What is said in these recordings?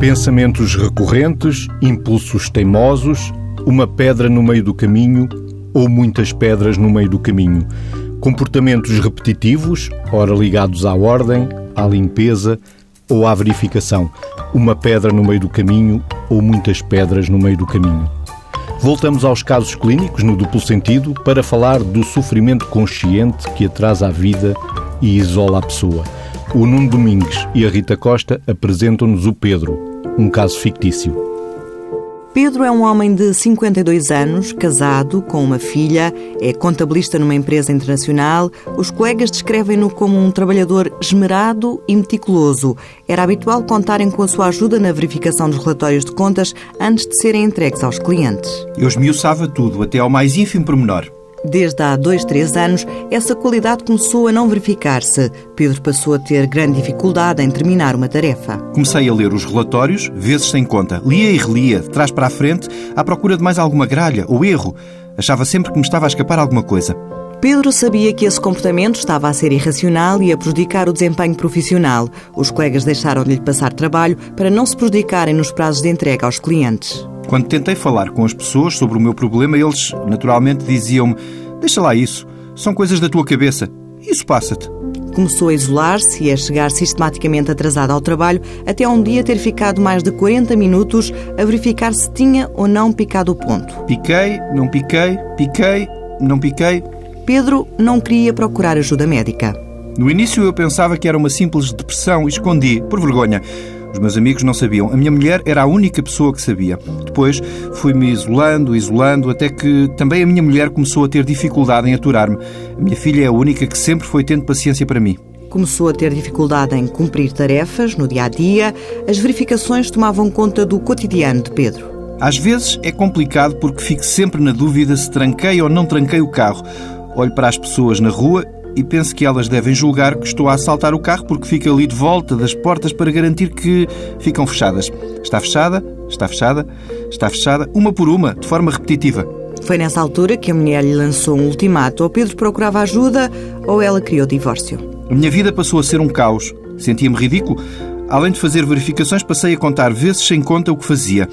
Pensamentos recorrentes, impulsos teimosos, uma pedra no meio do caminho ou muitas pedras no meio do caminho. Comportamentos repetitivos, ora ligados à ordem, à limpeza ou à verificação. Uma pedra no meio do caminho ou muitas pedras no meio do caminho. Voltamos aos casos clínicos no duplo sentido para falar do sofrimento consciente que atrasa a vida e isola a pessoa. O Nuno Domingues e a Rita Costa apresentam-nos o Pedro, um caso fictício. Pedro é um homem de 52 anos, casado, com uma filha, é contabilista numa empresa internacional. Os colegas descrevem-no como um trabalhador esmerado e meticuloso. Era habitual contarem com a sua ajuda na verificação dos relatórios de contas antes de serem entregues aos clientes. Eu esmiuçava tudo, até ao mais ínfimo pormenor. Desde há dois, três anos, essa qualidade começou a não verificar-se. Pedro passou a ter grande dificuldade em terminar uma tarefa. Comecei a ler os relatórios, vezes sem conta. Lia e relia, de trás para a frente, à procura de mais alguma gralha ou erro. Achava sempre que me estava a escapar alguma coisa. Pedro sabia que esse comportamento estava a ser irracional e a prejudicar o desempenho profissional. Os colegas deixaram-lhe passar trabalho para não se prejudicarem nos prazos de entrega aos clientes. Quando tentei falar com as pessoas sobre o meu problema, eles naturalmente diziam-me: Deixa lá isso, são coisas da tua cabeça, isso passa-te. Começou a isolar-se e a chegar sistematicamente atrasado ao trabalho, até um dia ter ficado mais de 40 minutos a verificar se tinha ou não picado o ponto. Piquei, não piquei, piquei, não piquei. Pedro não queria procurar ajuda médica. No início eu pensava que era uma simples depressão e escondi, por vergonha. Os meus amigos não sabiam. A minha mulher era a única pessoa que sabia. Depois fui-me isolando, isolando, até que também a minha mulher começou a ter dificuldade em aturar-me. A minha filha é a única que sempre foi tendo paciência para mim. Começou a ter dificuldade em cumprir tarefas no dia a dia. As verificações tomavam conta do cotidiano de Pedro. Às vezes é complicado porque fico sempre na dúvida se tranquei ou não tranquei o carro. Olho para as pessoas na rua e penso que elas devem julgar que estou a assaltar o carro porque fico ali de volta das portas para garantir que ficam fechadas. Está fechada, está fechada, está fechada, uma por uma, de forma repetitiva. Foi nessa altura que a mulher lhe lançou um ultimato. Ou Pedro procurava ajuda ou ela o divórcio. A minha vida passou a ser um caos. Sentia-me ridículo. Além de fazer verificações, passei a contar vezes sem conta o que fazia.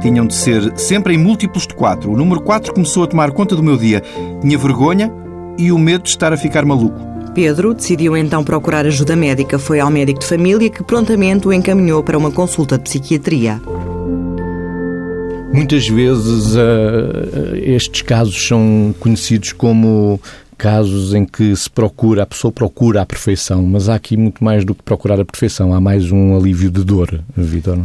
Tinham de ser sempre em múltiplos de quatro. O número 4 começou a tomar conta do meu dia. Tinha vergonha, e o medo de estar a ficar maluco. Pedro decidiu então procurar ajuda médica. Foi ao médico de família que prontamente o encaminhou para uma consulta de psiquiatria. Muitas vezes uh, estes casos são conhecidos como casos em que se procura, a pessoa procura a perfeição, mas há aqui muito mais do que procurar a perfeição, há mais um alívio de dor, Vitor.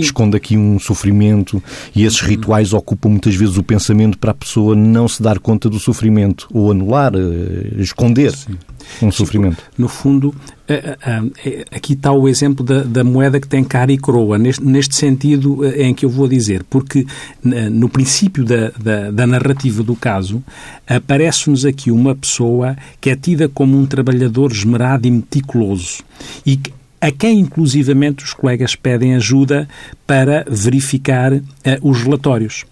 Esconde aqui um sofrimento e esses rituais ocupam muitas vezes o pensamento para a pessoa não se dar conta do sofrimento ou anular, eh, esconder. Sim um sofrimento. No fundo, eh, eh, eh, aqui está o exemplo da, da, moeda que tem cara e coroa, neste, neste, sentido em que eu vou dizer, porque no princípio da, da, da narrativa do caso, aparece-nos aqui uma pessoa que é tida como um trabalhador esmerado e meticuloso e que a quem inclusivamente os colegas pedem ajuda para verificar uh, os relatórios.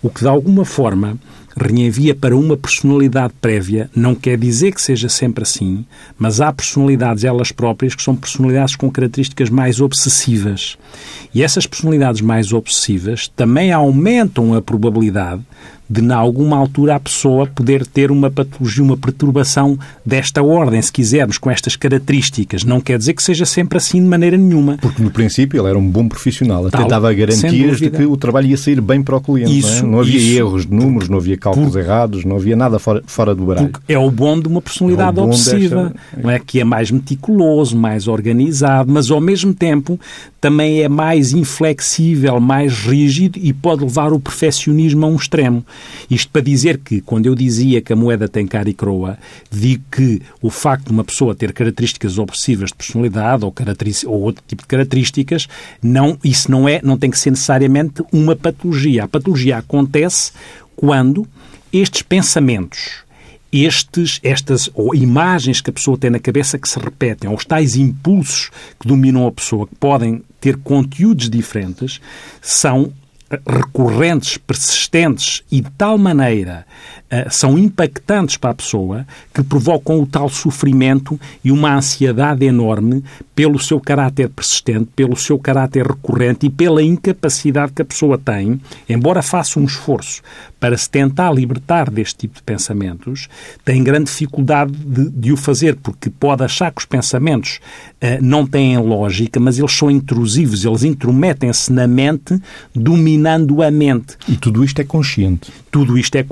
O que de alguma forma reenvia para uma personalidade prévia, não quer dizer que seja sempre assim, mas há personalidades elas próprias que são personalidades com características mais obsessivas. E essas personalidades mais obsessivas também aumentam a probabilidade de, em alguma altura, a pessoa poder ter uma patologia, uma perturbação desta ordem, se quisermos, com estas características. Não quer dizer que seja sempre assim de maneira nenhuma. Porque, no princípio, ele era um bom profissional. Até Tal, dava garantias de que o trabalho ia sair bem para o cliente. Isso, não, é? não havia isso, erros de números, não havia cálculos errados, não havia nada fora, fora do baralho. é o bom de uma personalidade é obsessiva, desta... não é? que é mais meticuloso, mais organizado, mas, ao mesmo tempo, também é mais inflexível, mais rígido e pode levar o perfeccionismo a um extremo. Isto para dizer que, quando eu dizia que a moeda tem cara e croa, digo que o facto de uma pessoa ter características obsessivas de personalidade ou, ou outro tipo de características, não, isso não, é, não tem que ser necessariamente uma patologia. A patologia acontece quando estes pensamentos, estes, estas ou imagens que a pessoa tem na cabeça que se repetem, ou os tais impulsos que dominam a pessoa, que podem ter conteúdos diferentes, são recorrentes, persistentes e de tal maneira uh, são impactantes para a pessoa que provocam o tal sofrimento e uma ansiedade enorme pelo seu caráter persistente, pelo seu caráter recorrente e pela incapacidade que a pessoa tem, embora faça um esforço para se tentar libertar deste tipo de pensamentos, tem grande dificuldade de, de o fazer, porque pode achar que os pensamentos uh, não têm lógica, mas eles são intrusivos, eles intrometem-se na mente, dominando a mente. E tudo isto é consciente. Tudo isto é,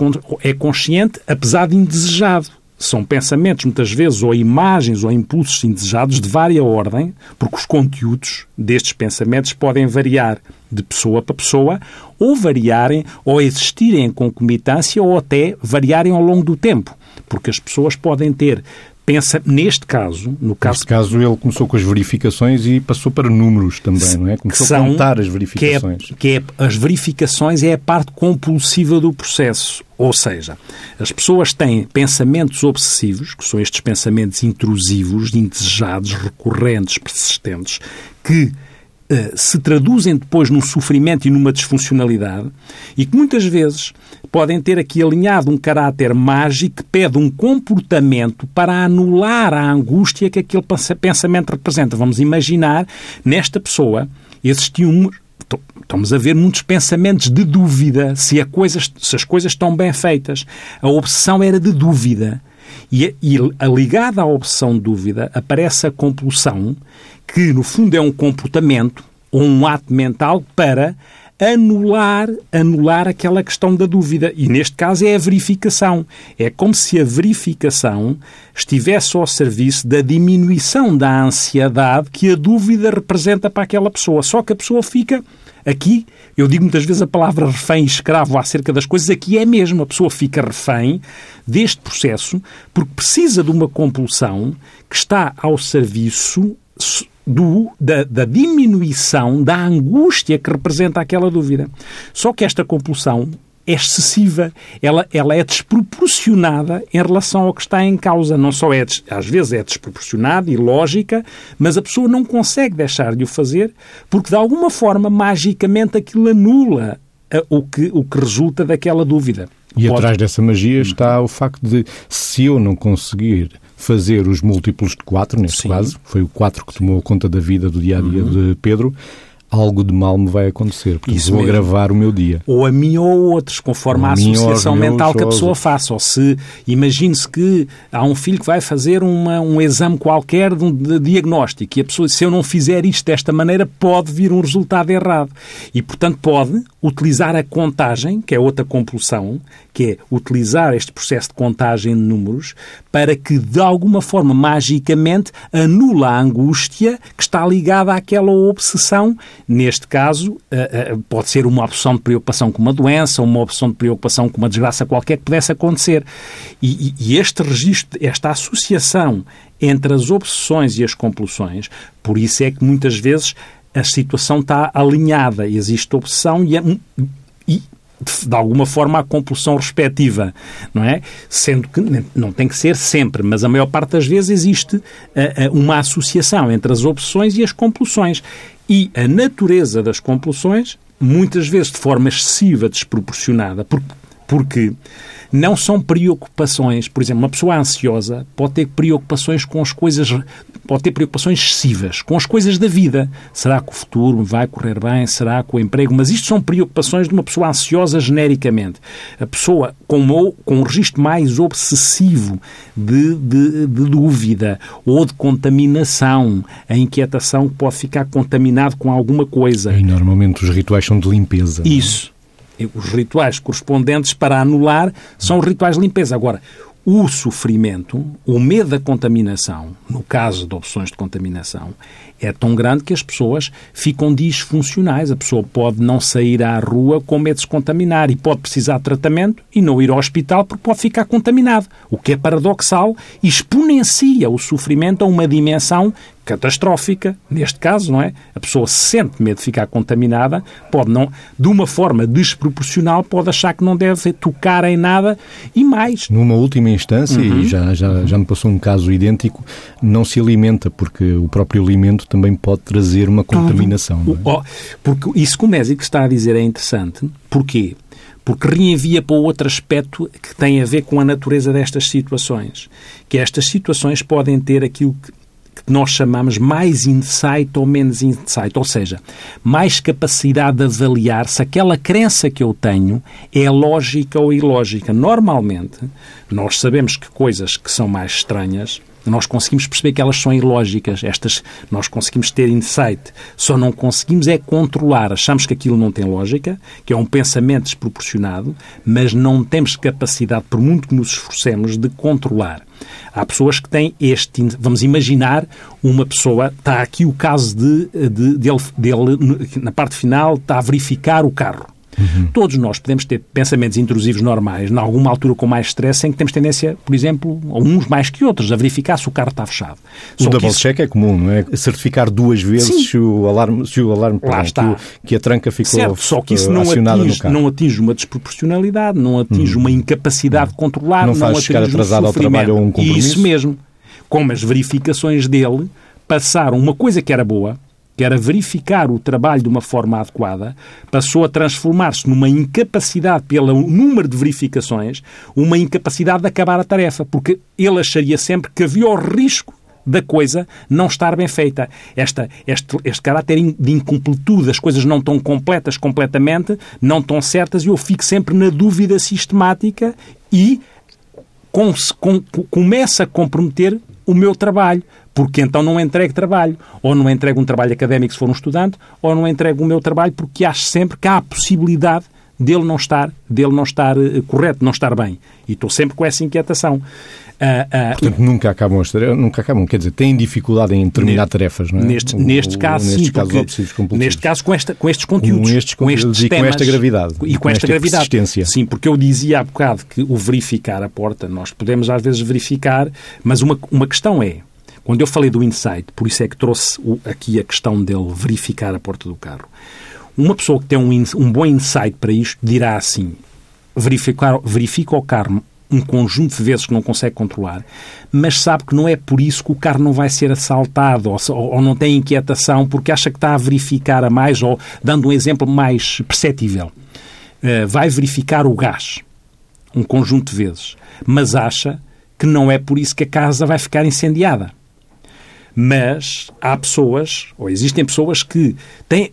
é consciente, apesar de indesejado são pensamentos, muitas vezes, ou imagens ou impulsos indesejados de vária ordem, porque os conteúdos destes pensamentos podem variar de pessoa para pessoa, ou variarem, ou existirem em concomitância, ou até variarem ao longo do tempo. Porque as pessoas podem ter pensa, neste caso, no caso... Neste caso ele começou com as verificações e passou para números também, não é? Começou são, a contar as verificações. Que, é, que é, as verificações é a parte compulsiva do processo. Ou seja, as pessoas têm pensamentos obsessivos, que são estes pensamentos intrusivos, indesejados, recorrentes, persistentes, que se traduzem depois num sofrimento e numa disfuncionalidade e que muitas vezes podem ter aqui alinhado um caráter mágico que pede um comportamento para anular a angústia que aquele pensamento representa. Vamos imaginar, nesta pessoa existiam estamos a ver muitos pensamentos de dúvida se, coisa, se, as coisas estão bem feitas. A obsessão era de dúvida. E, e ligada à obsessão de dúvida aparece a compulsão, que no fundo é um comportamento ou um ato mental para anular, anular aquela questão da dúvida. E neste caso é a verificação. É como se a verificação estivesse ao serviço da diminuição da ansiedade que a dúvida representa para aquela pessoa. Só que a pessoa fica Aqui, eu digo muitas vezes a palavra refém escravo acerca das coisas, aqui é mesmo. A pessoa fica refém deste processo porque precisa de uma compulsão que está ao serviço do, da, da, diminuição da angústia que representa aquela dúvida. Só que esta compulsão é excessiva, ela, ela é desproporcionada em relação ao que está em causa. Não só é, às vezes é desproporcionada e lógica, mas a pessoa não consegue deixar de o fazer porque, de alguma forma, magicamente aquilo anula eh, o que, o que resulta daquela dúvida. E Pode... atrás dessa magia está o facto de, se eu não conseguir fazer os múltiplos de 4, neste Sim. caso, foi o 4 que tomou conta da vida do dia a dia uhum. de Pedro, algo de mal me vai acontecer, porque Isso vou mesmo. agravar o meu dia. Ou a mim ou a outros, conforme a, a associação mental que a pessoa faça. Ou se, imagine-se que há um filho que vai fazer uma, um exame qualquer de, um, de diagnóstico e a pessoa, se eu não fizer isto desta maneira, pode vir um resultado errado. E, portanto, pode utilizar a contagem, que é outra compulsão, que é utilizar este processo de contagem de números para que, de alguma forma, magicamente, anula a angústia que está ligada àquela obsessão. Neste caso, eh, eh, pode ser uma opção de preocupação com uma doença, uma opção de preocupação com uma desgraça qualquer que pudesse acontecer. E, e este registro, esta associação entre as obsessões e as compulsões, por isso é que muitas vezes a situação está alinhada, existe obsessão e, é, de alguma forma a compulsão respectiva, não é? Sendo que não tem que ser sempre, mas a maior parte das vezes existe uh, uma associação entre as opções e as compulsões. E a natureza das compulsões, muitas vezes de forma excessiva, desproporcionada, porque, porque não são preocupações. Por exemplo, uma pessoa ansiosa pode ter preocupações com as coisas, pode ter preocupações excessivas com as coisas da vida. Será que o futuro vai correr bem? Será que o emprego? Mas isto são preocupações de uma pessoa ansiosa genericamente. A pessoa com, com um registro mais obsessivo de, de, de dúvida ou de contaminação, a inquietação pode ficar contaminado com alguma coisa. E normalmente os rituais são de limpeza. É? Isso os rituais correspondentes para anular são os rituais de limpeza. Agora, o sofrimento, o medo da contaminação, no caso de opções de contaminação, é tão grande que as pessoas ficam disfuncionais. A pessoa pode não sair à rua com medo de se contaminar e pode precisar de tratamento e não ir ao hospital porque pode ficar contaminado. O que é paradoxal exponencia o sofrimento a uma dimensão catastrófica, neste caso, não é? A pessoa sente medo de ficar contaminada, pode não, de uma forma desproporcional, pode achar que não deve tocar em nada e mais. Numa última instância, uhum. e já, já, já me passou um caso idêntico, não se alimenta, porque o próprio alimento também pode trazer uma contaminação. É? Porque isso que o médico está a dizer é interessante. Porquê? porque reenvia para outro aspecto que tem a ver com a natureza destas situações. Que estas situações podem ter aquilo que nós chamamos mais insight ou menos insight, ou seja, mais capacidade de avaliar se aquela crença que eu tenho é lógica ou ilógica. Normalmente, nós sabemos que coisas que são mais estranhas nós conseguimos perceber que elas são ilógicas. Estas nós conseguimos ter insight. Só não conseguimos é controlar. Achamos que aquilo não tem lógica, que é um pensamento desproporcionado, mas não temos capacidade, por muito que nos esforcemos, de controlar. Há pessoas que têm este. Vamos imaginar uma pessoa. Está aqui o caso de, de dele, dele, na parte final, está a verificar o carro Uhum. Todos nós podemos ter pensamentos intrusivos normais, em alguma altura com mais stress, em que temos tendência, por exemplo, a uns mais que outros, a verificar se o carro está fechado. O double isso... check é comum, não é? Certificar duas vezes se o alarme, se o alarme Lá está. Que, a tranca ficou certo, só que isso não atinge, não atinge uma desproporcionalidade, não atinge uma incapacidade de controlar, não, faz não chegar atrasado um ao trabalho ou um compromisso. Isso mesmo. Como as verificações dele passaram uma coisa que era boa, que era verificar o trabalho de uma forma adequada, passou a transformar-se numa incapacidade, pelo número de verificações, uma incapacidade de acabar a tarefa, porque ele acharia sempre que havia o risco da coisa não estar bem feita. Esta, este, este caráter de incompletude, as coisas não estão completas completamente, não estão certas, e eu fico sempre na dúvida sistemática e com, com, começa a comprometer o meu trabalho porque então não entrego trabalho. Ou não entrego um trabalho académico se for um estudante, ou não entrego o meu trabalho porque acho sempre que há a possibilidade dele não estar, dele não estar uh, correto, não estar bem. E estou sempre com essa inquietação. Uh, uh, Portanto, nunca acabam as tarefas, nunca acabam, quer dizer, têm dificuldade em terminar neste, tarefas, não é? Neste, neste caso, sim, nestes casos neste caso com, esta, com estes conteúdos, com estes, com estes temas, e com esta gravidade. E com, com esta, esta gravidade. Sim, porque eu dizia há bocado que o verificar a porta, nós podemos às vezes verificar, mas uma, uma questão é, quando eu falei do insight, por isso é que trouxe aqui a questão dele verificar a porta do carro. Uma pessoa que tem um, um bom insight para isto dirá assim: verificar, verifica o carro um conjunto de vezes que não consegue controlar, mas sabe que não é por isso que o carro não vai ser assaltado ou, ou, não tem inquietação porque acha que está a verificar a mais, ou dando um exemplo mais perceptível, uh, vai verificar o gás um conjunto de vezes, mas acha que não é por isso que a casa vai ficar incendiada. Mas há pessoas, ou existem pessoas que têm.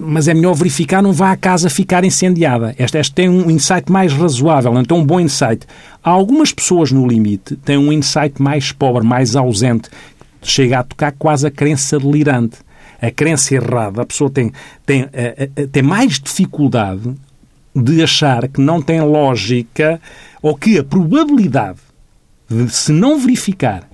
Mas é melhor verificar, não vá a casa ficar incendiada. Esta, esta tem um insight mais razoável, não tem um bom insight. Há algumas pessoas no limite têm um insight mais pobre, mais ausente, chega a tocar quase a crença delirante. A crença errada, a pessoa tem, tem, eh, eh, tem mais dificuldade de achar que não tem lógica ou que a probabilidade de se não verificar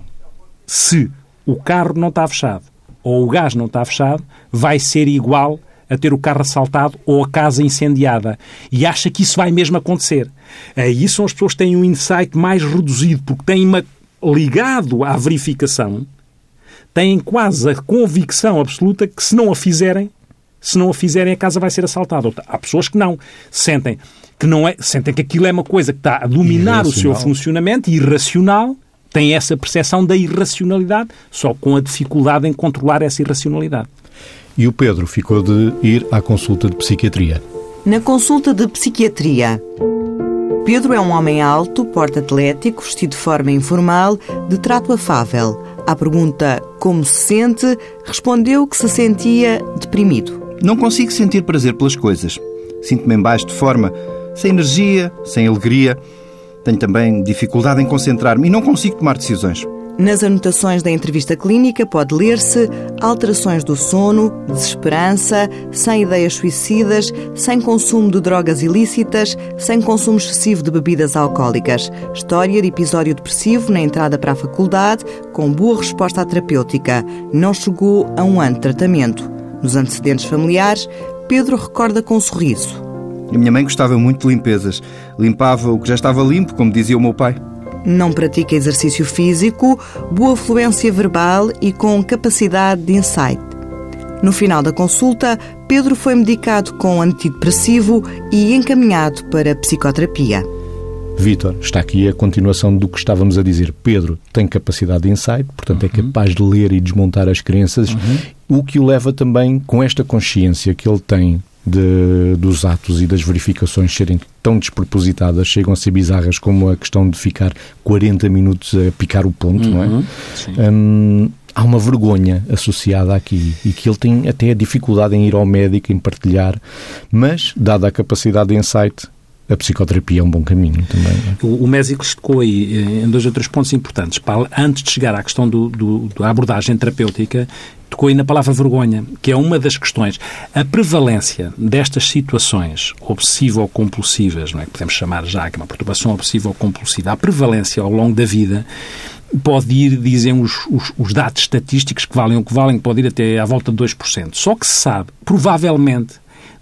se o carro não está fechado ou o gás não está fechado, vai ser igual a ter o carro assaltado ou a casa incendiada. E acha que isso vai mesmo acontecer. Aí são as pessoas que têm um insight mais reduzido, porque têm uma, ligado à verificação, têm quase a convicção absoluta que se não a fizerem, se não a fizerem, a casa vai ser assaltada. Há pessoas que não. Sentem que, não é, sentem que aquilo é uma coisa que está a dominar o seu funcionamento, irracional, tem essa percepção da irracionalidade, só com a dificuldade em controlar essa irracionalidade. E o Pedro ficou de ir à consulta de psiquiatria. Na consulta de psiquiatria, Pedro é um homem alto, porte atlético, vestido de forma informal, de trato afável. À pergunta como se sente, respondeu que se sentia deprimido. Não consigo sentir prazer pelas coisas. Sinto-me em baixo de forma, sem energia, sem alegria. Tenho também dificuldade em concentrar-me e não consigo tomar decisões. Nas anotações da entrevista clínica pode ler-se alterações do sono, desesperança, sem ideias suicidas, sem consumo de drogas ilícitas, sem consumo excessivo de bebidas alcoólicas, história de episódio depressivo na entrada para a faculdade, com boa resposta à terapêutica, não chegou a um ano de tratamento. Nos antecedentes familiares, Pedro recorda com um sorriso. A minha mãe gostava muito de limpezas. Limpava o que já estava limpo, como dizia o meu pai. não pratica exercício físico, boa fluência verbal e com capacidade de insight. No final da consulta, Pedro foi medicado com antidepressivo e encaminhado para psicoterapia. Vítor, está aqui a continuação do que estávamos a dizer. Pedro tem capacidade de insight, portanto é uhum. capaz de ler e desmontar as crenças, uhum. o que o leva também, com esta consciência que ele tem de, dos atos e das verificações serem tão despropositadas, chegam a ser bizarras, como a questão de ficar 40 minutos a picar o ponto, uhum. não é? Uhum. Hum, há uma vergonha associada aqui e que ele tem até a dificuldade em ir ao médico, em partilhar, mas, dada a capacidade de insight, a psicoterapia é um bom caminho também. É? O, o Mésico tocou aí eh, em dois ou três pontos importantes. Para, antes de chegar à questão do, do, da abordagem terapêutica, tocou aí na palavra vergonha, que é uma das questões. A prevalência destas situações obsessivo-compulsivas, não é? que podemos chamar já que é uma perturbação obsessiva ou compulsiva, a prevalência ao longo da vida pode ir, dizem os, os, os, dados estatísticos que valem o que valem, pode ir até à volta de 2%. Só que se sabe, provavelmente,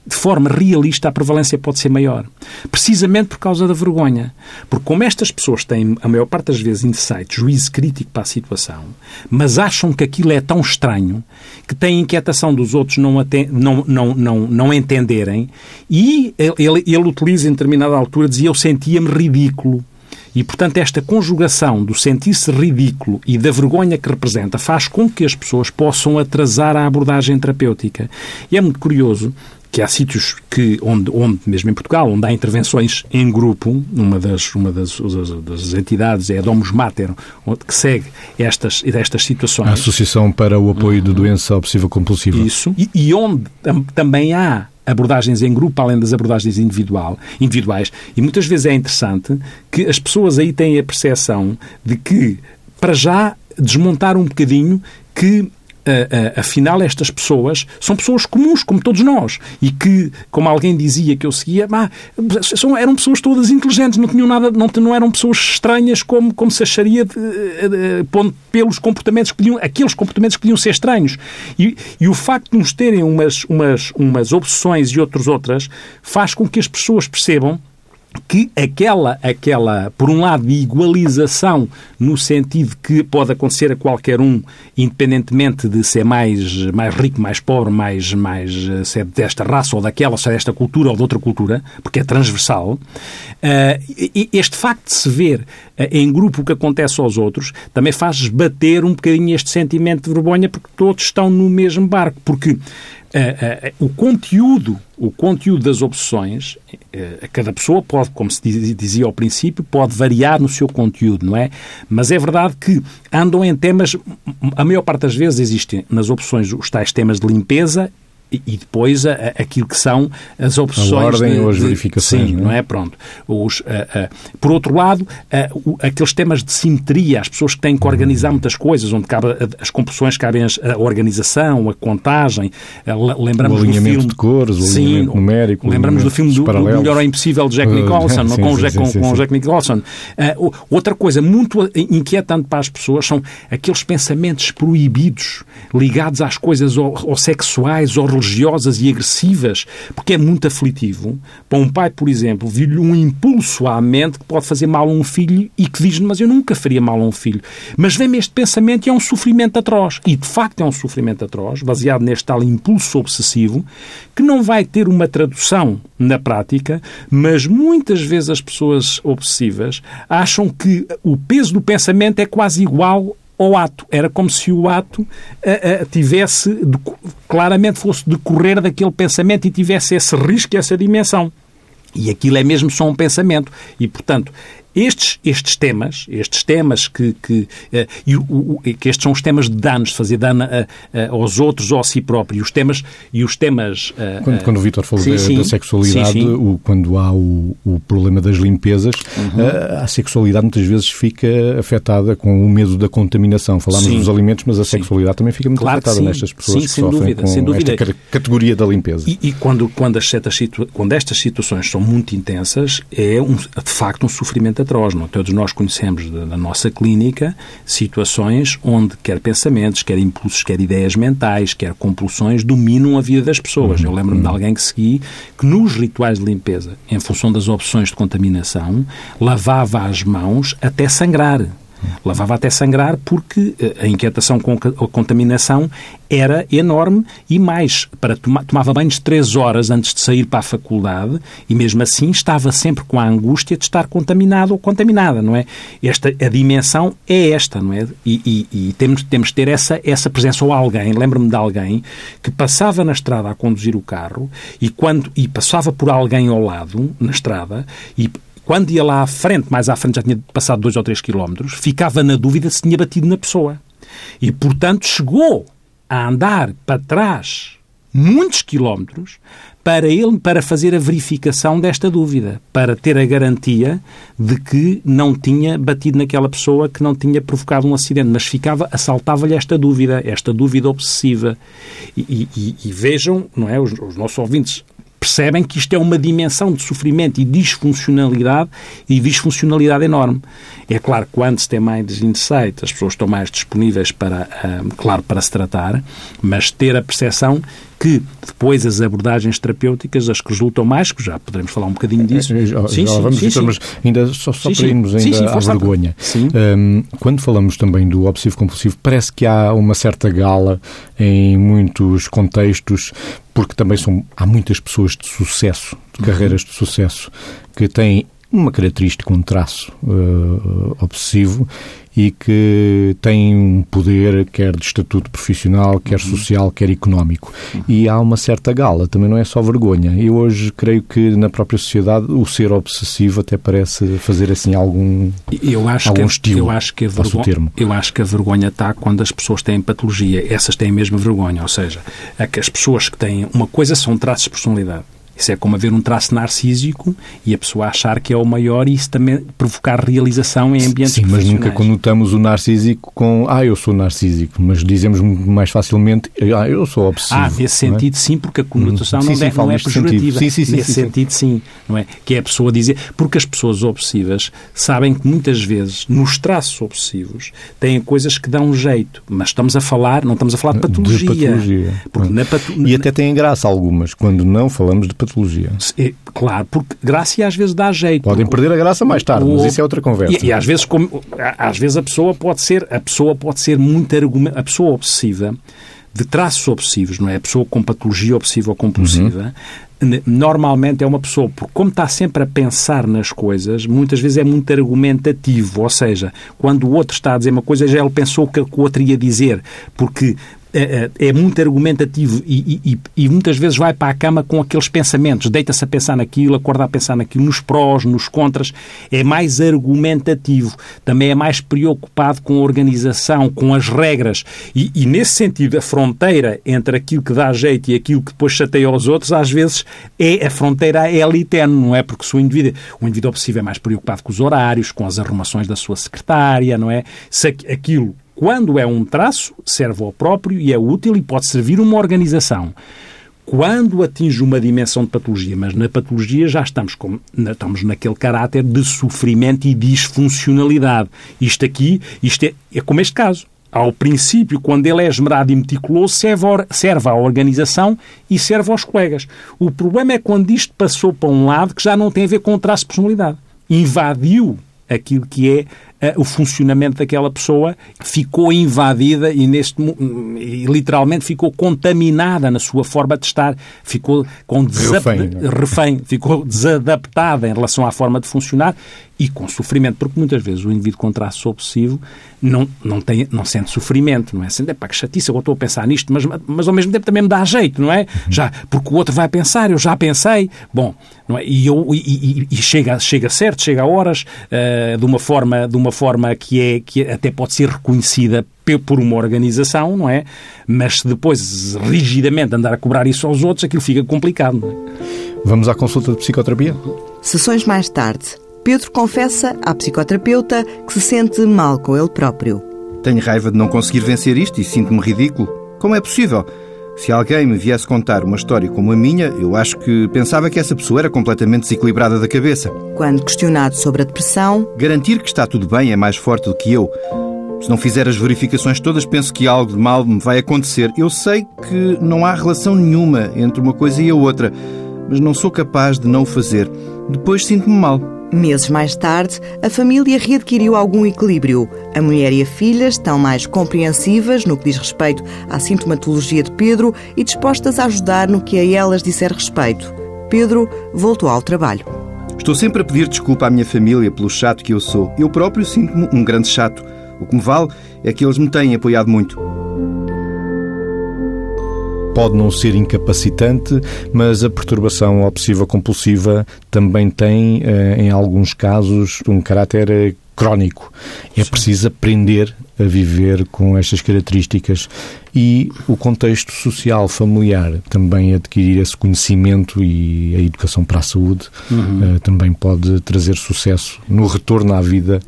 de forma realista, a prevalência pode ser maior. Precisamente por causa da vergonha. Porque como estas pessoas têm, a maior parte das vezes, insight, juízo crítico para a situação, mas acham que aquilo é tão estranho, que têm inquietação dos outros não, não, não, não, não entenderem, e ele, ele utiliza em determinada altura, dizia, eu sentia-me ridículo. E, portanto, esta conjugação do sentir-se ridículo e da vergonha que representa faz com que as pessoas possam atrasar a abordagem terapêutica. E é muito curioso que há sítios que, onde, onde, mesmo em Portugal, onde há intervenções em grupo, uma das, uma das, das entidades é a Domus Mater, que segue estas, estas situações. A Associação para o Apoio de Doença Obsessiva Compulsiva. Isso. E, e onde tam, também há abordagens em grupo, além das abordagens individual, individuais. E muitas vezes é interessante que as pessoas aí têm a percepção de que, para já, desmontar um bocadinho que afinal, estas pessoas são pessoas comuns, como todos nós, e que, como alguém dizia que eu seguia, bah, eram pessoas todas inteligentes, não tinham nada, não, não eram pessoas estranhas como, como se acharia de, de, de, pelos comportamentos que podiam, aqueles comportamentos que podiam ser estranhos. E, e o facto de nos terem umas, umas, umas obsessões e outras outras faz com que as pessoas percebam que aquela, aquela, por um lado, igualização no sentido que pode acontecer a qualquer um, independentemente de ser mais, mais rico, mais pobre, mais, mais se é desta raça ou daquela, se é desta cultura ou de outra cultura, porque é transversal, uh, este facto de se ver em grupo o que acontece aos outros também faz bater um bocadinho este sentimento de vergonha porque todos estão no mesmo barco, porque o conteúdo, o conteúdo das opções, a cada pessoa pode, como se dizia ao princípio, pode variar no seu conteúdo, não é? Mas é verdade que andam em temas, a maior parte das vezes existem nas opções os tais temas de limpeza e, depois a, a, aquilo que são as opções. A ordem de, ou as verificações. Sim, não é? não é? Pronto. Os, por outro lado, aqueles temas de simetria, as pessoas que têm que organizar hum. muitas coisas, onde cabe, as composições cabem a organização, a contagem. Lembramos o alinhamento do filme, de cores, o sim, alinhamento numérico. Lembramos do filme do, do Melhor é Impossível de Jack uh, Nicholson, sim, com, sim, Jack, sim, com, com Jack Nicholson. Uh, outra coisa muito inquietante para as pessoas são aqueles pensamentos proibidos ligados às coisas ou, ou sexuais ou religiosas e agressivas, porque é muito aflitivo. Para um pai, por exemplo, vir-lhe um impulso à mente que pode fazer mal a um filho e que diz mas eu nunca faria mal a um filho. Mas vem-me este pensamento e é um sofrimento atroz. E, de facto, é um sofrimento atroz, baseado neste tal impulso obsessivo, que não vai ter uma tradução na prática, mas muitas vezes as pessoas obsessivas acham que o peso do pensamento é quase igual ao ato. Era como se o ato uh, uh, tivesse, de, claramente fosse decorrer daquele pensamento e tivesse esse risco, essa dimensão. E aquilo é mesmo só um pensamento. E, portanto, estes, estes temas, estes temas que, que, uh, e, o, que estes são os temas de danos, de fazer dano a, a, aos outros ou a si próprio, e os temas, e os temas quando, quando o Vítor falou sim, da, sim, da, sexualidade, sim, o, quando há o, o, problema das limpezas, uhum. a, sexualidade muitas vezes fica afetada com o medo da contaminação. Falámos dos alimentos, mas a sexualidade também fica muito claro afetada nestas pessoas que sem sofrem dúvida, com dúvida. esta categoria da limpeza. E, e quando, quando, as certas situa quando estas situações são muito intensas, é um, de facto um sofrimento atroz. Não? Todos nós conhecemos da nossa clínica situações onde quer pensamentos, quer impulsos, quer ideias mentais, quer compulsões dominam a vida das pessoas. Uhum. Eu lembro-me de alguém que segui que nos rituais de limpeza, em função das opções de contaminação, lavava as mãos até sangrar. Lavava até sangrar porque eh, a inquietação com a contaminação era enorme e mais, para tomar, tomava banhos três horas antes de sair para a faculdade e mesmo assim estava sempre com a angústia de estar contaminado ou contaminada, não é? Esta, a dimensão é esta, não é? E, e, e temos, temos de ter essa, essa presença ou alguém, lembro-me de alguém que passava na estrada a conduzir o carro e quando e passava por alguém ao lado na estrada e quando ia lá à frente, mais à frente já tinha passado dois ou três quilómetros, ficava na dúvida se tinha batido na pessoa. E, portanto, chegou a andar para trás muitos quilómetros para ele para fazer a verificação desta dúvida, para ter a garantia de que não tinha batido naquela pessoa, que não tinha provocado um acidente, mas ficava assaltava-lhe esta dúvida, esta dúvida obsessiva. E, e, e, vejam, não é, os, os nossos ouvintes percebem que isto é uma dimensão de sofrimento e disfuncionalidade e disfuncionalidade enorme. É claro que quando se tem mais insight, as pessoas estão mais disponíveis para, ah, claro, para se tratar, mas ter a percepção que depois as abordagens terapêuticas, as que resultam mais, que já poderemos falar um bocadinho disso. É, já, sim, já sim, vamos, sim, Victor, mas ainda só, só para irmos ainda à vergonha. Um, quando falamos também do obsessivo-compulsivo, parece que há uma certa gala em muitos contextos, porque também são, há muitas pessoas de sucesso, de carreiras de sucesso, que têm uma característica, um traço uh, obsessivo e que tem um poder, quer de estatuto profissional, quer uhum. social, quer económico. E há uma certa gala, também não é só vergonha. E hoje creio que na própria sociedade o ser obsessivo até parece fazer assim algum, eu acho algum que, estilo. Eu acho, que a vergonha, termo. eu acho que a vergonha está quando as pessoas têm patologia. Essas têm a mesma vergonha, ou seja, é que as pessoas que têm uma coisa são traços de personalidade isso é como haver um traço narcísico e a pessoa achar que é o maior e isso também provocar realização em ambientes Sim, mas nunca conotamos o narcísico com ah, eu sou narcísico, mas dizemos mais facilmente ah, eu sou obsessivo. Ah, nesse é? sentido é? sim, porque a conotação sim, não, sim, é, não é pejorativa. Sim, sim, sim, nesse sentido sim, não é? Que é a pessoa dizer... Porque as pessoas obsessivas sabem que muitas vezes nos traços obsessivos têm coisas que dão jeito, mas estamos a falar, não estamos a falar de patologia. De patologia. Porque na pato... E até têm graça algumas, quando não falamos de patologia. É, claro, porque graça às vezes dá jeito. Podem perder a graça mais tarde, o... mas isso é outra conversa. E, e, às vezes, como, às vezes a pessoa pode ser, a pessoa pode ser muito argumento, a pessoa obsessiva de traços obsessivos, não é? A pessoa com patologia obsessiva ou compulsiva, uhum. normalmente é uma pessoa, porque como está sempre a pensar nas coisas, muitas vezes é muito argumentativo, ou seja, quando o outro está a dizer uma coisa, já ele pensou o que o outro ia dizer, porque é, é, é, muito argumentativo e, e, e, muitas vezes vai para a cama com aqueles pensamentos, deita-se a pensar naquilo, acorda a pensar naquilo, nos prós, nos contras, é mais argumentativo, também é mais preocupado com a organização, com as regras e, e nesse sentido a fronteira entre aquilo que dá jeito e aquilo que depois chateia aos outros, às vezes é a fronteira é ali tenue, não é? Porque se o indivíduo, o indivíduo obsessivo é mais preocupado com os horários, com as arrumações da sua secretária, não é? Se aquilo quando é um traço, serve ao próprio e é útil e pode servir uma organização. Quando atinge uma dimensão de patologia, mas na patologia já estamos, com, estamos naquele caráter de sofrimento e disfuncionalidade. Isto aqui, isto é, é como este caso. Ao princípio, quando ele é esmerado e meticuloso, serve, à organização e serve aos colegas. O problema é quando isto passou para um lado que já não tem a ver com o traço de personalidade. Invadiu aquilo que é o funcionamento daquela pessoa ficou invadida e, neste, e literalmente ficou contaminada na sua forma de estar, ficou com refém, é? refém, ficou desadaptada em relação à forma de funcionar e com sofrimento, porque muitas vezes o indivíduo com traço obsessivo não, não, tem, não sente sofrimento, não é? Sente, pá, que chatice, eu estou a pensar nisto, mas, mas ao mesmo tempo também me dá jeito, não é? Uhum. Já, porque o outro vai pensar, eu já pensei, bom, não é? E, eu, e, e, e chega, chega certo, chega a horas, uh, de, uma forma, de uma forma que, é, que até pode ser reconhecida por uma organização, não é? Mas se depois rigidamente andar a cobrar isso aos outros, aquilo fica complicado, não é? Vamos à consulta de psicoterapia? Sessões mais tarde. Pedro confessa à psicoterapeuta que se sente mal com ele próprio. Tenho raiva de não conseguir vencer isto e sinto-me ridículo. Como é possível? Se alguém me viesse contar uma história como a minha, eu acho que pensava que essa pessoa era completamente desequilibrada da cabeça. Quando questionado sobre a depressão, Garantir que está tudo bem é mais forte do que eu. Se não fizer as verificações todas, penso que algo de mal me vai acontecer. Eu sei que não há relação nenhuma entre uma coisa e a outra, mas não sou capaz de não o fazer. Depois sinto-me mal. Meses mais tarde, a família readquiriu algum equilíbrio. A mulher e a filha estão mais compreensivas no que diz respeito à sintomatologia de Pedro e dispostas a ajudar no que a elas disser respeito. Pedro voltou ao trabalho. Estou sempre a pedir desculpa à minha família pelo chato que eu sou. Eu próprio sinto-me um grande chato. O que me vale é que eles me têm apoiado muito. Pode não ser incapacitante, mas a perturbação obsessiva-compulsiva também tem, eh, em alguns casos, um caráter eh, crónico. É preciso aprender a viver com estas características e o contexto social, familiar, também adquirir esse conhecimento e a educação para a saúde Uhum. eh, também pode trazer sucesso no retorno à vida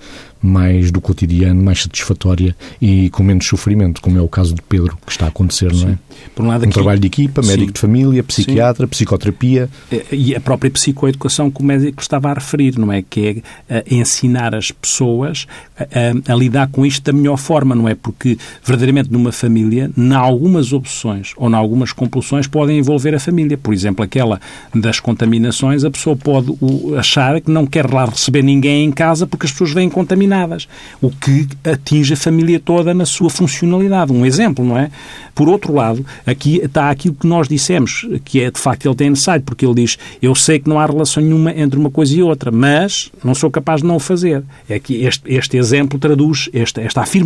mais do cotidiano, mais satisfatória e com menos sofrimento, como é o caso de Pedro, que está a acontecer, não é? Por um lado, Um aqui, trabalho de equipa, médico Sim. de família, psiquiatra, psicoterapia. Eh, e a própria psicoeducação que o médico estava a referir, não é? Que é eh, ensinar as pessoas a, a- a lidar com isto da melhor forma, não é? Porque, verdadeiramente, numa família, em algumas opções ou em algumas compulsões podem envolver a família. Por exemplo, aquela das contaminações, a pessoa pode achar que não quer lá receber ninguém em casa porque as pessoas vêm contaminadas, o que atinge a família toda na sua funcionalidade. Um exemplo, não é? Por outro lado, aqui está aquilo que nós dissemos, que é de facto ele tem insight, porque ele diz: Eu sei que não há relação nenhuma entre uma coisa e outra, mas não sou capaz de não o fazer. É que este, este exemplo traduz, esta, esta afirmação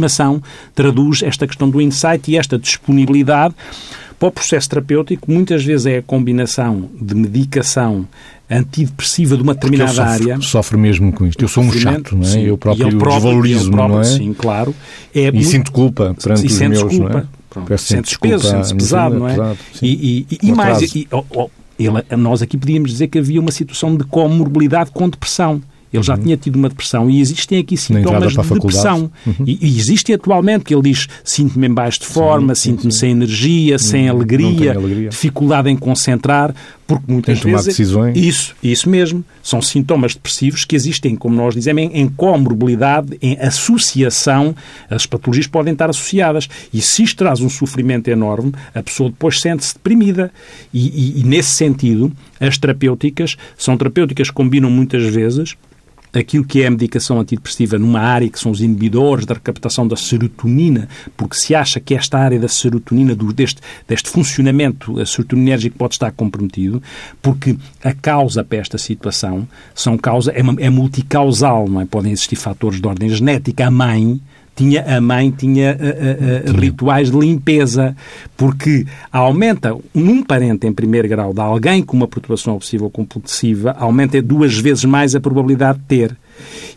traduz esta questão do insight e esta disponibilidade para o processo terapêutico. Muitas vezes é a combinação de medicação antidepressiva de uma determinada área. sofre mesmo com isto. Eu sou um chato, não é? sim. Eu E próprio ele próprio- desvalorizo, ele próprio, não é? Sim, claro. É E muito- sinto culpa perante e os meus, culpa. não é? Pronto. Sentes desculpa peso, sentes pesado, não é? pesado, e e, e Um mais, e, oh, oh, ele- nós aqui podíamos dizer que havia uma situação de comorbilidade com depressão. Ele já tinha tido uma depressão e existem aqui Uhum. Sintomas de faculdade. Uhum. depressão. E, e existem atualmente, que ele diz, sinto-me em baixo de forma, sinto-me sem energia, sem Não alegria, alegria. dificuldade em concentrar, porque muitas Em tomar vezes... decisões. Isso, isso mesmo. São sintomas depressivos que existem, como nós dizemos, em, em comorbilidade, em associação. As patologias podem estar associadas. E se isto traz um sofrimento enorme, a pessoa depois sente-se deprimida. E, e- e, nesse sentido, as terapêuticas são terapêuticas que combinam muitas vezes aquilo que é a medicação antidepressiva numa área que são os inibidores da recaptação da serotonina, porque se acha que esta área da serotonina, deste, deste funcionamento serotoninérgico pode estar comprometido, porque a causa para esta situação são causa, é, é multicausal, não é? Podem existir fatores de ordem genética. A mãe tinha a mãe tinha ah, ah, ah, rituais de limpeza, porque aumenta num parente em primeiro grau de alguém com uma perturbação obsessiva ou compulsiva, aumenta duas vezes mais a probabilidade de ter.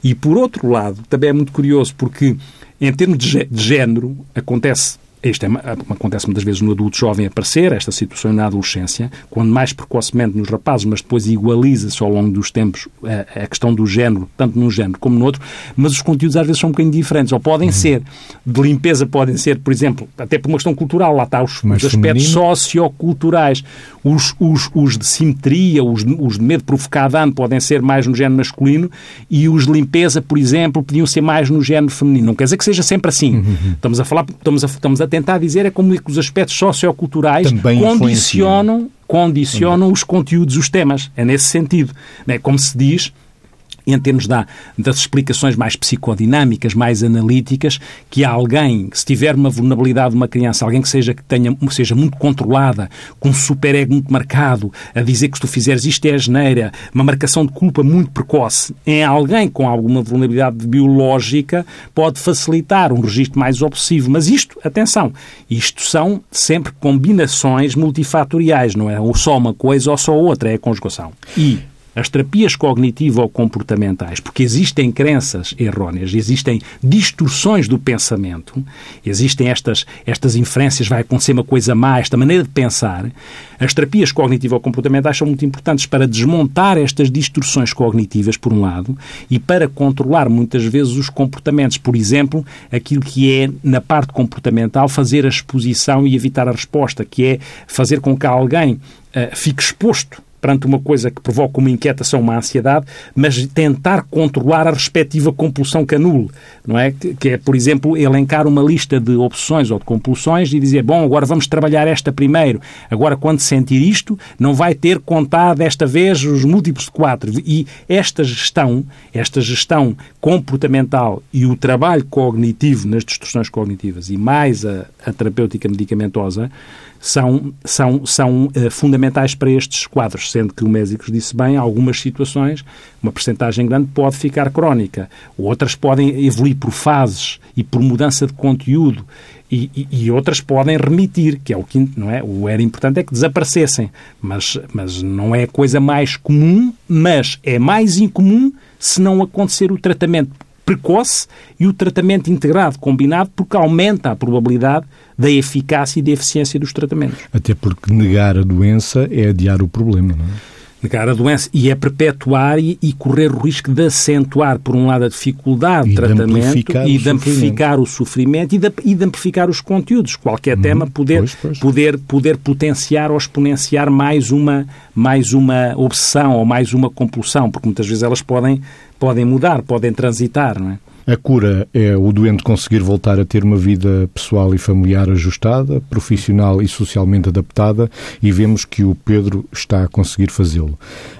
E por outro lado, também é muito curioso, porque em termos de género, acontece isto é, acontece muitas vezes no adulto jovem aparecer, esta situação na adolescência, quando mais precocemente nos rapazes, mas depois igualiza-se ao longo dos tempos a, a questão do género, tanto num género como no outro, mas os conteúdos às vezes são um bocadinho diferentes, ou podem ser, de limpeza podem ser, por exemplo, até por uma questão cultural, lá está os, os aspectos socioculturais, os, os, os de simetria, os, de- os de medo provocado dano podem ser mais no género masculino e os de limpeza, por exemplo, podiam ser mais no género feminino. Não quer dizer que seja sempre assim. Uhum. Estamos a falar, estamos a, estamos a tentar dizer é como é que os aspectos socioculturais Também condicionam, condicionam os conteúdos, os temas. É nesse sentido. É como se diz em termos da, das explicações mais psicodinâmicas, mais analíticas, que alguém, se tiver uma vulnerabilidade de uma criança, alguém que seja, que tenha, seja muito controlada, com um superego muito marcado, a dizer que se tu fizeres isto é asneira, uma marcação de culpa muito precoce, em alguém com alguma vulnerabilidade biológica, pode facilitar um registro mais obsessivo. Mas isto, atenção, isto são sempre combinações multifatoriais, não é ou só uma coisa ou só outra, é a conjugação. E as terapias cognitivo-comportamentais, porque existem crenças erróneas, existem distorções do pensamento, existem estas, estas inferências, vai acontecer uma coisa má, esta maneira de pensar, as terapias cognitivo-comportamentais são muito importantes para desmontar estas distorções cognitivas, por um lado, e para controlar muitas vezes os comportamentos. Por exemplo, aquilo que é, na parte comportamental, fazer a exposição e evitar a resposta, que é fazer com que alguém uh, fique exposto perante uma coisa que provoca uma inquietação, uma ansiedade, mas tentar controlar a respectiva compulsão que anule, não é? Que é, por exemplo, elencar uma lista de opções ou de compulsões e dizer, bom, agora vamos trabalhar esta primeiro. Agora, quando sentir isto, não vai ter contado desta vez os múltiplos de quatro. E esta gestão, esta gestão comportamental e o trabalho cognitivo nas distorções cognitivas e mais a, a terapêutica medicamentosa, são, são, são uh, fundamentais para estes quadros, sendo que o médico disse bem, algumas situações, uma percentagem grande pode ficar crónica, outras podem evoluir por fases e por mudança de conteúdo e, e, e, outras podem remitir, que é o que não é? O era importante é que desaparecessem, mas, mas não é a coisa mais comum, mas é mais incomum se não acontecer o tratamento precoce e o tratamento integrado, combinado, porque aumenta a probabilidade da eficácia e da eficiência dos tratamentos. Até porque negar a doença é adiar o problema, não é? negar a doença e é perpetuar e, e, correr o risco de acentuar, por um lado, a dificuldade de tratamento e de amplificar o sofrimento e de, e de amplificar os conteúdos. Qualquer uhum, tema poder, pois, pois. poder, poder potenciar ou exponenciar mais uma, mais uma obsessão ou mais uma compulsão, porque muitas vezes elas podem, podem mudar, podem transitar, não é? A cura é o doente conseguir voltar a ter uma vida pessoal e familiar ajustada, profissional e socialmente adaptada, e vemos que o Pedro está a conseguir fazê-lo.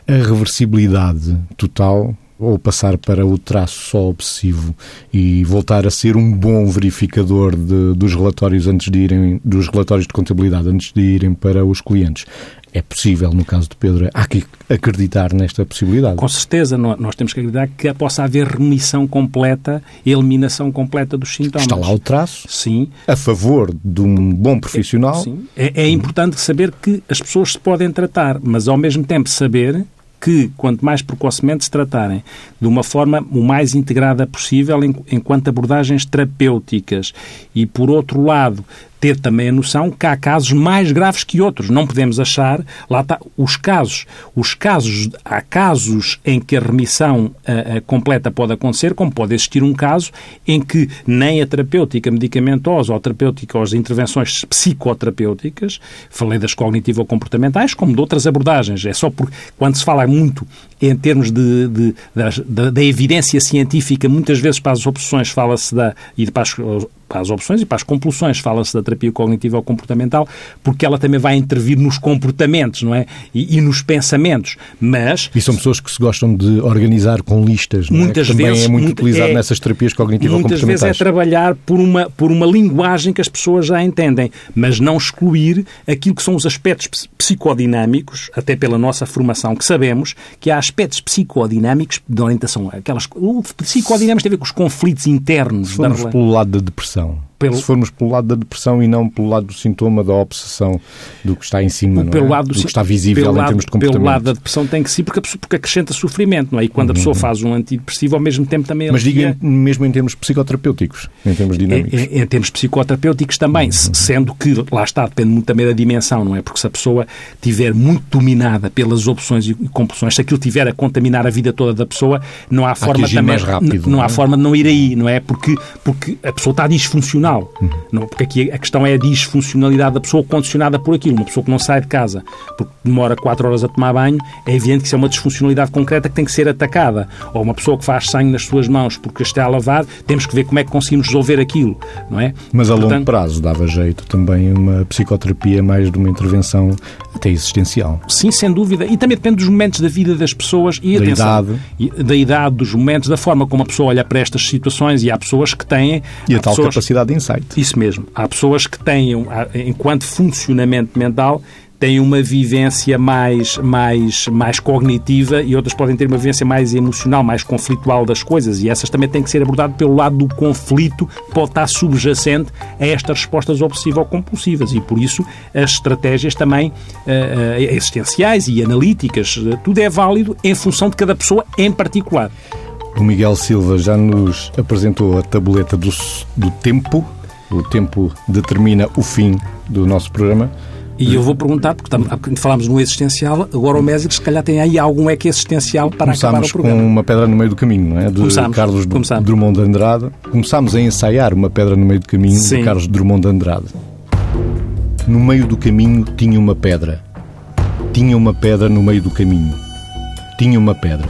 A reversibilidade total ou passar para o traço só obsessivo e voltar a ser um bom verificador de, dos relatórios antes de irem dos relatórios de contabilidade antes de irem para os clientes é possível, no caso de Pedro, há que acreditar nesta possibilidade. Com certeza, nós temos que acreditar que possa haver remissão completa, eliminação completa dos sintomas. Está lá o traço. Sim. A favor de um bom profissional. Sim. É, é importante saber que as pessoas se podem tratar, mas ao mesmo tempo saber que, quanto mais precocemente se tratarem de uma forma o mais integrada possível enquanto abordagens terapêuticas. E, por outro lado, ter também a noção que há casos mais graves que outros. Não podemos achar, lá está, os casos, os casos, há casos em que a remissão uh, uh, completa pode acontecer, como pode existir um caso em que nem a terapêutica medicamentosa ou a terapêutica ou as intervenções psicoterapêuticas, falei das cognitivo-comportamentais, como de outras abordagens. É só porque, quando se fala muito em termos de, de, da, da, evidência científica, muitas vezes para as opções fala-se da, e para as, para as opções e para as compulsões fala-se da terapia cognitiva ou comportamental, porque ela também vai intervir nos comportamentos, não é? E, e nos pensamentos, mas... E são pessoas que se gostam de organizar com listas, não é? muitas é? vezes, também é muito muito, utilizado é, nessas terapias cognitivo ou comportamentais. Muitas vezes é trabalhar por uma, por uma linguagem que as pessoas já entendem, mas não excluir aquilo que são os aspectos psicodinâmicos, até pela nossa formação, que sabemos que há aspectos psicodinâmicos de orientação. Aquelas, o psicodinâmicos tem a ver com os conflitos internos. Vamos pelo lado da depressão atenção. Pelo... Se formos pelo lado da depressão e não pelo lado do sintoma da obsessão do que está em cima, pelo é? lado do, do, que está visível em lado, termos de comportamento. Pelo lado da depressão tem que ser porque, porque acrescenta sofrimento, não é? E quando uhum. a pessoa faz um antidepressivo, ao mesmo tempo também... Mas diga mesmo em termos psicoterapêuticos, em termos dinâmicos. Em, em, em termos psicoterapêuticos também, uhum. sendo que, lá está, depende muito também da dimensão, não é? Porque se a pessoa tiver muito dominada pelas opções e compulsões, se aquilo tiver a contaminar a vida toda da pessoa, não há forma também... Mais rápido, não, não há é? forma de não ir aí, não é? Porque, porque a pessoa está disfuncional. Uhum. Não, porque aqui a questão é a disfuncionalidade da pessoa condicionada por aquilo. Uma pessoa que não sai de casa porque demora 4 horas a tomar banho, é evidente que isso é uma disfuncionalidade concreta que tem que ser atacada. Ou uma pessoa que faz sangue nas suas mãos porque está a lavar, temos que ver como é que conseguimos resolver aquilo, não é? Mas a Portanto, longo prazo dava jeito também uma psicoterapia mais de uma intervenção até existencial. Sim, sem dúvida. E também depende dos momentos da vida das pessoas e da atenção, idade. da idade, dos momentos, da forma como a pessoa olha para estas situações e há pessoas que têm... E a tal pessoas, capacidade de insight. Isso mesmo. Há pessoas que têm, enquanto funcionamento mental, têm uma vivência mais, mais, mais cognitiva e outras podem ter uma vivência mais emocional, mais conflitual das coisas. E essas também têm que ser abordadas pelo lado do conflito que pode estar subjacente a estas respostas obsessivo-compulsivas. E por isso as estratégias também uh, existenciais e analíticas, tudo é válido em função de cada pessoa em particular. O Miguel Silva já nos apresentou a tabuleta do, do tempo. O tempo determina o fim do nosso programa. E eu vou perguntar, porque falámos no existencial, agora o Mésico se calhar tem aí algum é que existencial para Começámos acabar o programa. com uma pedra no meio do caminho, não é? De Começámos, Carlos começámos. Drummond de Andrade. Começámos a ensaiar uma pedra no meio do caminho Sim. de Carlos Drummond de Andrade. No meio do caminho tinha uma pedra. Tinha uma pedra no meio do caminho. Tinha uma pedra.